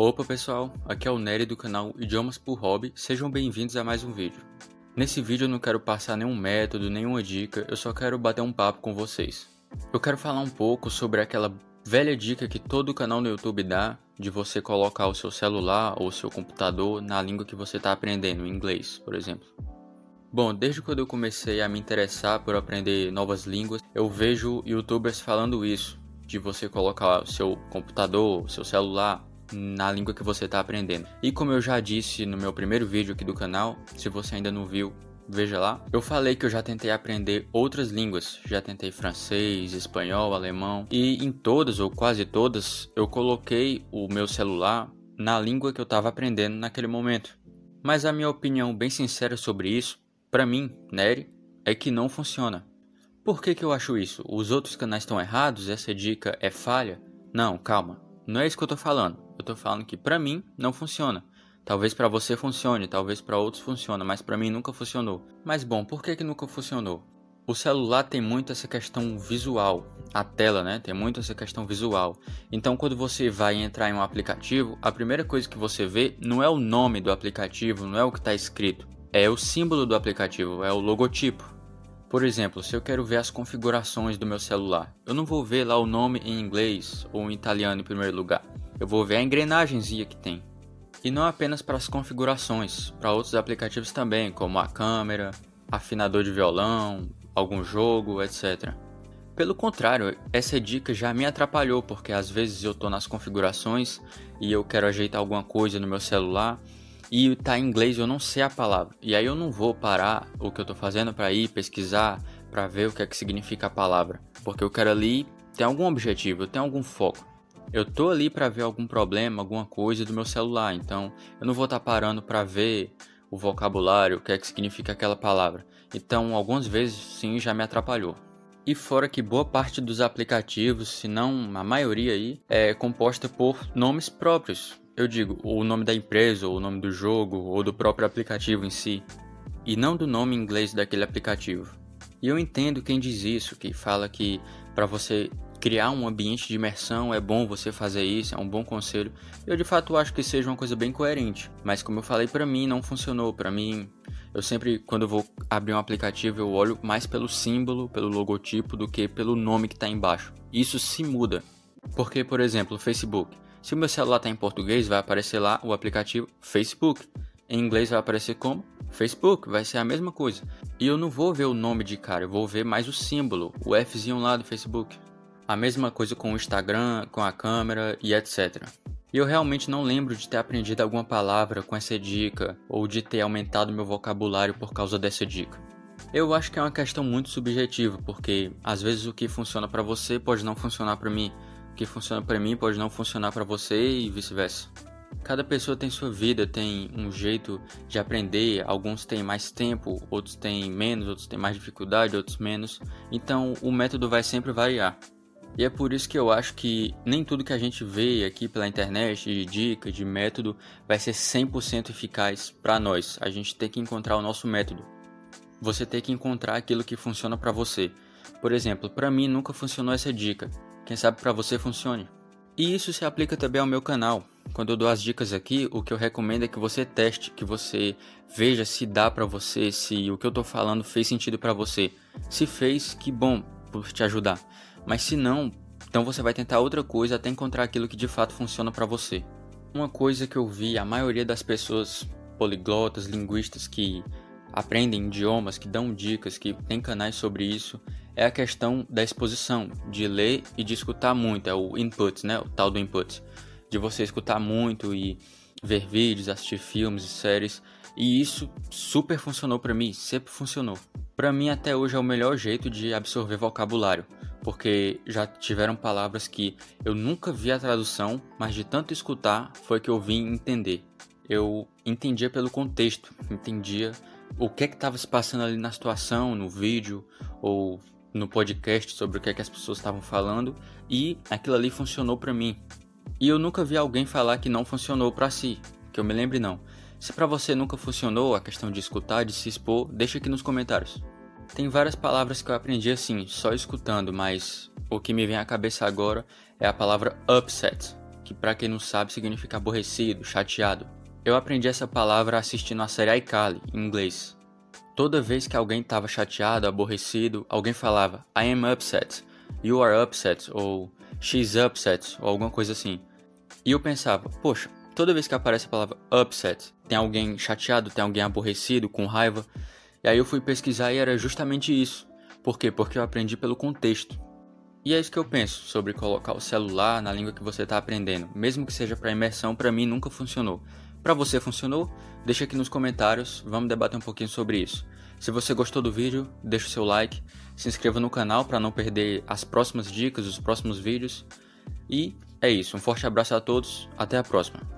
Opa pessoal, aqui é o Nery do canal Idiomas por Hobby, sejam bem-vindos a mais um vídeo. Nesse vídeo eu não quero passar nenhum método, nenhuma dica, eu só quero bater um papo com vocês. Eu quero falar um pouco sobre aquela velha dica que todo canal no YouTube dá de você colocar o seu celular ou o seu computador na língua que você está aprendendo, inglês, por exemplo. Bom, desde quando eu comecei a me interessar por aprender novas línguas, eu vejo youtubers falando isso, de você colocar o seu computador, o seu celular na língua que você está aprendendo. E como eu já disse no meu primeiro vídeo aqui do canal, se você ainda não viu, veja lá. Eu falei que eu já tentei aprender outras línguas, já tentei francês, espanhol, alemão, e em todas ou quase todas eu coloquei o meu celular na língua que eu estava aprendendo naquele momento. Mas a minha opinião bem sincera sobre isso, para mim, Nery, é que não funciona. Por que, que eu acho isso? Os outros canais estão errados? Essa dica é falha? Não, calma. Não é isso que eu estou falando. Eu tô falando que para mim não funciona. Talvez para você funcione, talvez para outros funcione, mas para mim nunca funcionou. Mas bom, por que que nunca funcionou? O celular tem muito essa questão visual, a tela, né? Tem muito essa questão visual. Então, quando você vai entrar em um aplicativo, a primeira coisa que você vê não é o nome do aplicativo, não é o que está escrito, é o símbolo do aplicativo, é o logotipo. Por exemplo, se eu quero ver as configurações do meu celular, eu não vou ver lá o nome em inglês ou em italiano em primeiro lugar eu vou ver a engrenagemzinha que tem. E não apenas para as configurações, para outros aplicativos também, como a câmera, afinador de violão, algum jogo, etc. Pelo contrário, essa dica já me atrapalhou, porque às vezes eu estou nas configurações e eu quero ajeitar alguma coisa no meu celular e está em inglês eu não sei a palavra. E aí eu não vou parar o que eu estou fazendo para ir pesquisar, para ver o que é que significa a palavra, porque eu quero ali ter algum objetivo, eu tenho algum foco. Eu tô ali para ver algum problema, alguma coisa do meu celular, então eu não vou estar tá parando para ver o vocabulário, o que é que significa aquela palavra. Então, algumas vezes sim já me atrapalhou. E fora que boa parte dos aplicativos, se não a maioria aí, é composta por nomes próprios. Eu digo, o nome da empresa, ou o nome do jogo, ou do próprio aplicativo em si, e não do nome inglês daquele aplicativo. E eu entendo quem diz isso, que fala que para você criar um ambiente de imersão, é bom você fazer isso, é um bom conselho. Eu de fato acho que seja uma coisa bem coerente, mas como eu falei para mim não funcionou, para mim eu sempre quando eu vou abrir um aplicativo eu olho mais pelo símbolo, pelo logotipo do que pelo nome que está embaixo. Isso se muda. Porque, por exemplo, o Facebook. Se o meu celular está em português, vai aparecer lá o aplicativo Facebook. Em inglês vai aparecer como Facebook, vai ser a mesma coisa. E eu não vou ver o nome de cara, eu vou ver mais o símbolo, o Fzinho lá do Facebook. A mesma coisa com o Instagram, com a câmera e etc. E eu realmente não lembro de ter aprendido alguma palavra com essa dica ou de ter aumentado meu vocabulário por causa dessa dica. Eu acho que é uma questão muito subjetiva, porque às vezes o que funciona para você pode não funcionar para mim, que funciona para mim pode não funcionar para você e vice-versa. Cada pessoa tem sua vida, tem um jeito de aprender, alguns têm mais tempo, outros têm menos, outros têm mais dificuldade, outros menos. Então o método vai sempre variar. E é por isso que eu acho que nem tudo que a gente vê aqui pela internet, de dica, de método, vai ser 100% eficaz para nós. A gente tem que encontrar o nosso método. Você tem que encontrar aquilo que funciona para você. Por exemplo, para mim nunca funcionou essa dica. Quem sabe para você funcione. E isso se aplica também ao meu canal. Quando eu dou as dicas aqui, o que eu recomendo é que você teste, que você veja se dá para você, se o que eu tô falando fez sentido para você. Se fez, que bom por te ajudar. Mas se não, então você vai tentar outra coisa até encontrar aquilo que de fato funciona para você. Uma coisa que eu vi a maioria das pessoas poliglotas, linguistas que aprendem idiomas, que dão dicas, que tem canais sobre isso, é a questão da exposição, de ler e de escutar muito, é o input, né, o tal do input, de você escutar muito e ver vídeos, assistir filmes e séries, e isso super funcionou para mim, sempre funcionou. Para mim até hoje é o melhor jeito de absorver vocabulário porque já tiveram palavras que eu nunca vi a tradução, mas de tanto escutar foi que eu vim entender. Eu entendia pelo contexto, entendia o que é que estava se passando ali na situação, no vídeo ou no podcast sobre o que é que as pessoas estavam falando e aquilo ali funcionou para mim. E eu nunca vi alguém falar que não funcionou para si, que eu me lembre não. Se para você nunca funcionou a questão de escutar, de se expor, deixa aqui nos comentários. Tem várias palavras que eu aprendi assim, só escutando, mas o que me vem à cabeça agora é a palavra upset, que para quem não sabe significa aborrecido, chateado. Eu aprendi essa palavra assistindo a série iCarly, em inglês. Toda vez que alguém estava chateado, aborrecido, alguém falava I am upset, you are upset, ou she's upset, ou alguma coisa assim. E eu pensava, poxa, toda vez que aparece a palavra upset, tem alguém chateado, tem alguém aborrecido, com raiva. E aí eu fui pesquisar e era justamente isso. Por quê? Porque eu aprendi pelo contexto. E é isso que eu penso sobre colocar o celular na língua que você está aprendendo. Mesmo que seja para imersão, para mim nunca funcionou. Para você funcionou? Deixa aqui nos comentários, vamos debater um pouquinho sobre isso. Se você gostou do vídeo, deixa o seu like, se inscreva no canal para não perder as próximas dicas, os próximos vídeos. E é isso, um forte abraço a todos, até a próxima.